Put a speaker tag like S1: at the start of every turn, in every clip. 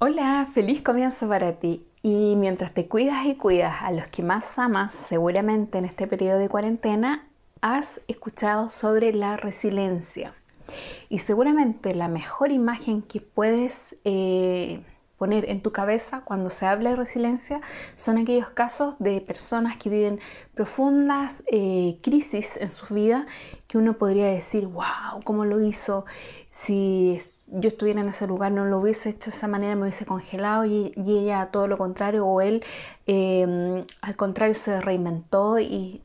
S1: Hola, feliz comienzo para ti. Y mientras te cuidas y cuidas a los que más amas, seguramente en este periodo de cuarentena has escuchado sobre la resiliencia. Y seguramente la mejor imagen que puedes eh, poner en tu cabeza cuando se habla de resiliencia son aquellos casos de personas que viven profundas eh, crisis en su vida que uno podría decir, wow, ¿cómo lo hizo? Si yo estuviera en ese lugar no lo hubiese hecho de esa manera, me hubiese congelado y, ella todo lo contrario, o él em, al contrario se reinventó y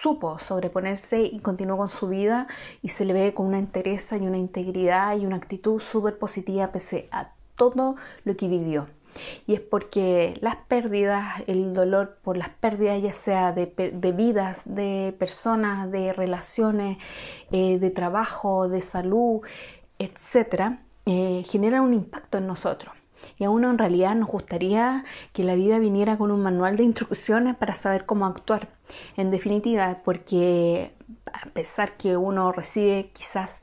S1: supo sobreponerse y continuó con su vida y se le ve con una entereza y una integridad y una actitud súper positiva pese a todo lo que vivió. Y es porque las pérdidas, el dolor por las pérdidas, ya sea de, vidas, de personas, de relaciones, eh, de trabajo, de salud, etcétera, eh, generan un impacto en nosotros. Y a uno en realidad nos gustaría que la vida viniera con un manual de instrucciones para saber cómo actuar. En definitiva, porque a pesar que uno recibe quizás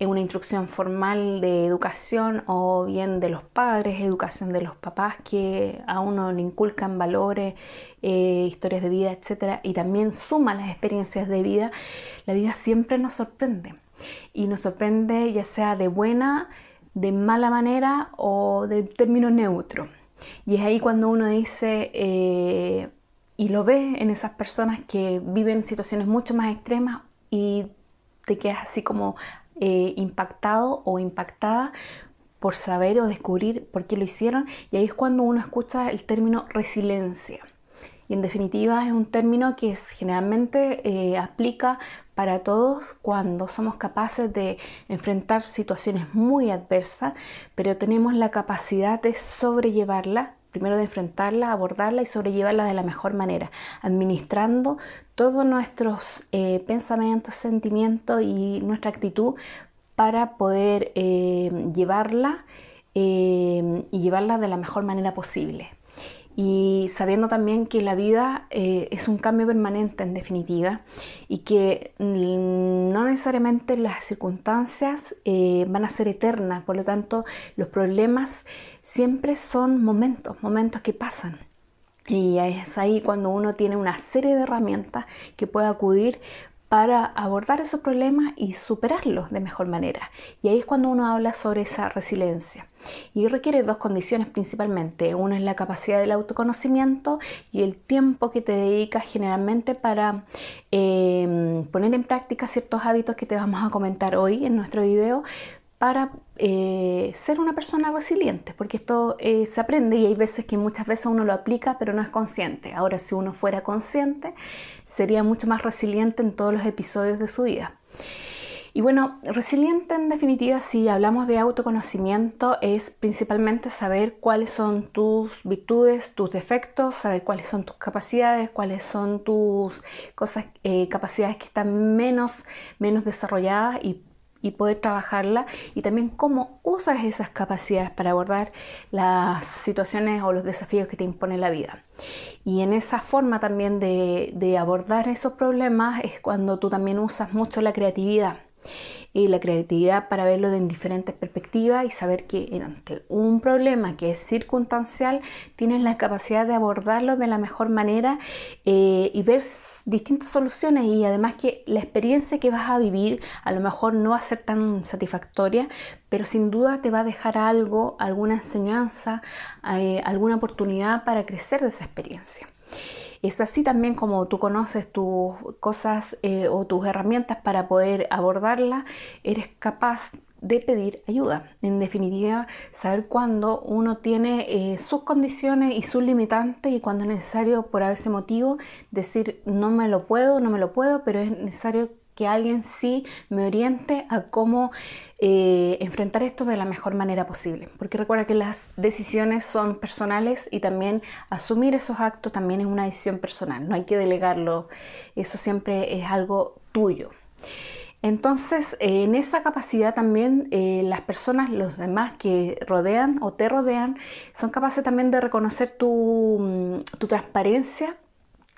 S1: una instrucción formal de educación o bien de los padres, educación de los papás que a uno le inculcan valores, eh, historias de vida, etc. Y también suma las experiencias de vida, la vida siempre nos sorprende y nos sorprende ya sea de buena, de mala manera o de término neutro. Y es ahí cuando uno dice, eh, y lo ve en esas personas que viven situaciones mucho más extremas y te quedas así como eh, impactado o impactada por saber o descubrir por qué lo hicieron. Y ahí es cuando uno escucha el término resiliencia. Y en definitiva es un término que generalmente eh, aplica para todos cuando somos capaces de enfrentar situaciones muy adversas, pero tenemos la capacidad de sobrellevarla, primero de enfrentarla, abordarla y sobrellevarla de la mejor manera, administrando todos nuestros eh, pensamientos, sentimientos y nuestra actitud para poder eh, llevarla y llevarla de la mejor manera posible y sabiendo también que la vida eh, es un cambio permanente en definitiva y que mm, no necesariamente las circunstancias eh, van a ser eternas, por lo tanto los problemas siempre son momentos, momentos que pasan. Y es ahí cuando uno tiene una serie de herramientas que puede acudir para abordar esos problemas y superarlos de mejor manera. Y ahí es cuando uno habla sobre esa resiliencia. Y requiere dos condiciones principalmente. Una es la capacidad del autoconocimiento y el tiempo que te dedicas generalmente para em, poner en práctica ciertos hábitos que te vamos a comentar hoy en nuestro video para eh, ser una persona resiliente, porque esto eh, se aprende y hay veces que muchas veces uno lo aplica pero no es consciente. Ahora si uno fuera consciente sería mucho más resiliente en todos los episodios de su vida. Y bueno, resiliente en definitiva, si hablamos de autoconocimiento, es principalmente saber cuáles son tus virtudes, tus defectos, saber cuáles son tus capacidades, cuáles son tus cosas, eh, capacidades que están menos, menos desarrolladas y y poder trabajarla y también cómo usas esas capacidades para abordar las situaciones o los desafíos que te impone la vida. Y en esa forma también de, de abordar esos problemas es cuando tú también usas mucho la creatividad y la creatividad para verlo en diferentes perspectivas y saber que ante un problema que es circunstancial tienes la capacidad de abordarlo de la mejor manera eh, y ver distintas soluciones y además que la experiencia que vas a vivir a lo mejor no va a ser tan satisfactoria, pero sin duda te va a dejar algo, alguna enseñanza, eh, alguna oportunidad para crecer de esa experiencia. Es así también como tú conoces tus cosas eh, o tus herramientas para poder abordarla, eres capaz de pedir ayuda. En definitiva, saber cuándo uno tiene eh, sus condiciones y sus limitantes y cuando es necesario por ese motivo decir no me lo puedo, no me lo puedo, pero es necesario que alguien sí me oriente a cómo eh, enfrentar esto de la mejor manera posible. Porque recuerda que las decisiones son personales y también asumir esos actos también es una decisión personal. No hay que delegarlo. Eso siempre es algo tuyo. Entonces, en esa capacidad también eh, las personas, los demás que rodean o te rodean, son capaces también de reconocer tu, mm, tu transparencia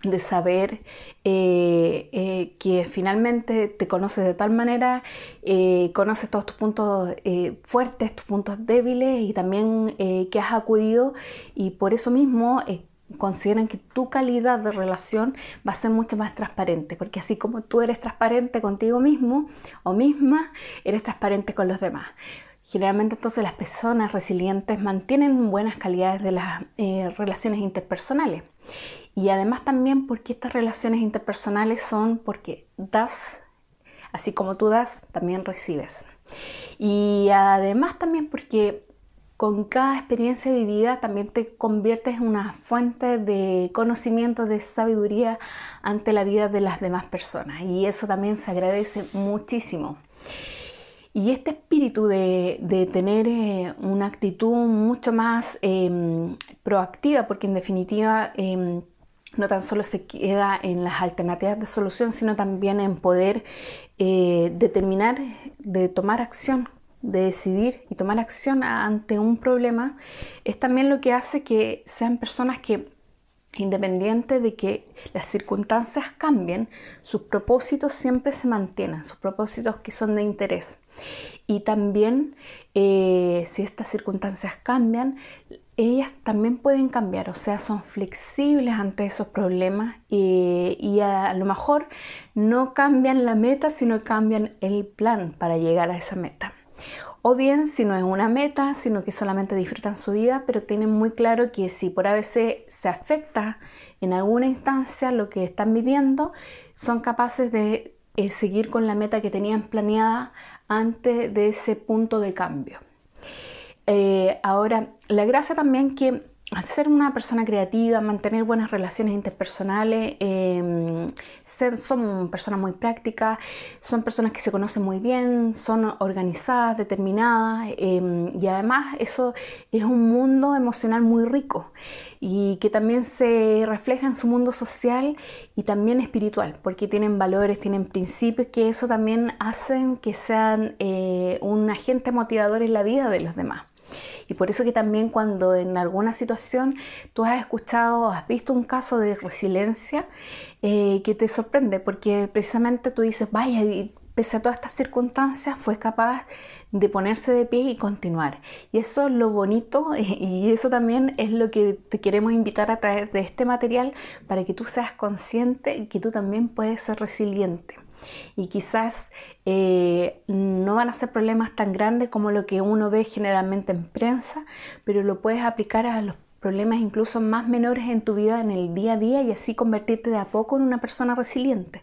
S1: de saber eh, eh, que finalmente te conoces de tal manera, eh, conoces todos tus puntos fuertes, tus puntos débiles y también que has acudido y por eso mismo consideran que tu calidad de relación va a ser mucho más transparente, porque así como tú eres transparente contigo mismo o misma, eres transparente con los demás. Generalmente entonces las personas resilientes mantienen buenas calidades de las relaciones interpersonales y además también porque estas relaciones interpersonales son porque das, así como tú das, también recibes. Y además también porque con cada experiencia vivida también te conviertes en una fuente de conocimiento, de sabiduría ante la vida de las demás personas. Y eso también se agradece muchísimo. Y este espíritu de, tener eh, una actitud mucho más em, proactiva, porque en definitiva em, no tan solo se queda en las alternativas de solución, sino también en poder eh, determinar, de tomar acción, de decidir y tomar acción ante un problema, es también lo que hace que sean personas que, independiente de que las circunstancias cambien, sus propósitos siempre se mantienen, sus propósitos que son de interés. Y también, eh, si estas circunstancias cambian, ellas también pueden cambiar, o sea, son flexibles ante esos problemas y, a, lo mejor no cambian la meta, sino cambian el plan para llegar a esa meta. O bien, si no es una meta, sino que solamente disfrutan su vida, pero tienen muy claro que si por a veces se afecta en alguna instancia lo que están viviendo, son capaces de eh, seguir con la meta que tenían planeada antes de ese punto de cambio. Eh, ahora, la gracia también que ser una persona creativa, mantener buenas relaciones interpersonales, em, son personas muy prácticas, son personas que se conocen muy bien, son organizadas, determinadas em, y además eso es un mundo emocional muy rico y que también se refleja en su mundo social y también espiritual, porque tienen valores, tienen principios que eso también hacen que sean eh, un agente motivador en la vida de los demás. Y por eso que también cuando en alguna situación tú has escuchado, has visto un caso de resiliencia eh, que te sorprende, porque precisamente tú dices, vaya, y pese a todas estas circunstancias fue capaz de ponerse de pie y continuar. Y eso es lo bonito y eso también es lo que te queremos invitar a través de este material para que tú seas consciente que tú también puedes ser resiliente y quizás eh, no van a ser problemas tan grandes como lo que uno ve generalmente en prensa, pero lo puedes aplicar a los problemas incluso más menores en tu vida en el día a día y así convertirte de a poco en una persona resiliente.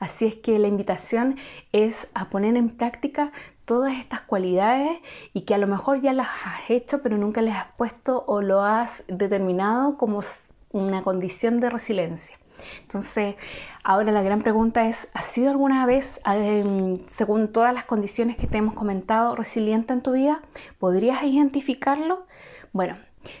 S1: Así es que la invitación es a poner en práctica todas estas cualidades y que a lo mejor ya las has hecho pero nunca les has puesto o lo has determinado como una condición de resiliencia. Entonces, ahora la gran pregunta es, ¿has sido alguna vez, em, según todas las condiciones que te hemos comentado, resiliente en tu vida? ¿Podrías identificarlo? Bueno,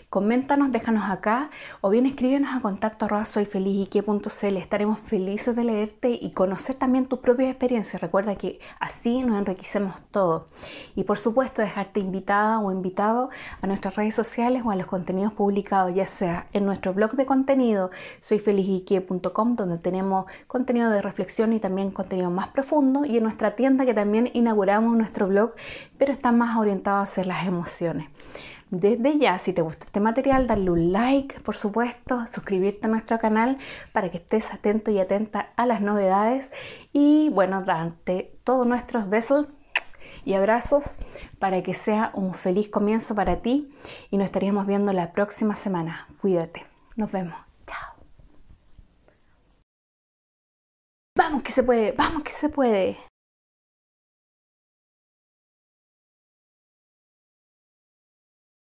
S1: Coméntanos, déjanos acá o bien escríbenos a contacto arroba soyfelizyque.cl. Estaremos felices de leerte y conocer también tus propias experiencias. Recuerda que así nos enriquecemos todo. Y por supuesto, dejarte invitada o invitado a nuestras redes sociales o a los contenidos publicados, ya sea en nuestro blog de contenido soyfelizyque.com, donde tenemos contenido de reflexión y también contenido más profundo, y en nuestra tienda que también inauguramos nuestro blog, pero está más orientado a hacer las emociones. Desde ya, si te gusta este material, darle un like, por supuesto, suscribirte a nuestro canal para que estés atento y atenta a las novedades. Y bueno, dante todos nuestros besos y abrazos para que sea un feliz comienzo para ti y nos estaríamos viendo la próxima semana. Cuídate. Nos vemos. Chao. Vamos que se puede, vamos que se puede.